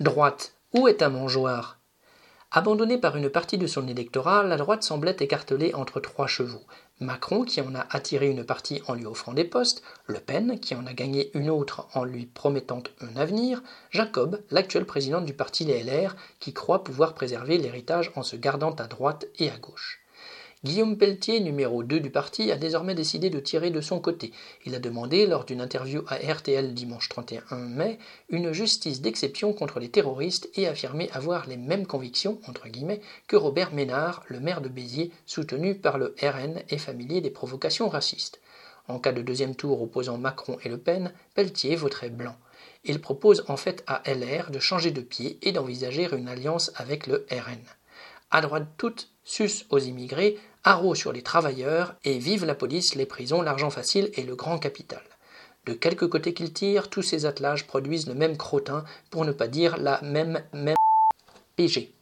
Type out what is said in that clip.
Droite, où est un mangeoire Abandonnée par une partie de son électorat, la droite semblait écartelée entre trois chevaux. Macron, qui en a attiré une partie en lui offrant des postes, Le Pen, qui en a gagné une autre en lui promettant un avenir, Jacob, l'actuel président du parti Les LR, qui croit pouvoir préserver l'héritage en se gardant à droite et à gauche. Guillaume Pelletier, numéro 2 du parti, a désormais décidé de tirer de son côté. Il a demandé, lors d'une interview à RTL dimanche 31 mai, une justice d'exception contre les terroristes et affirmé avoir les mêmes convictions, entre guillemets, que Robert Ménard, le maire de Béziers, soutenu par le RN et familier des provocations racistes. En cas de deuxième tour opposant Macron et Le Pen, Pelletier voterait blanc. Il propose en fait à LR de changer de pied et d'envisager une alliance avec le RN. À droite toute, sus aux immigrés, haro sur les travailleurs et vive la police, les prisons, l'argent facile et le grand capital. De quelque côté qu'ils tirent, tous ces attelages produisent le même crottin, pour ne pas dire la même même PG.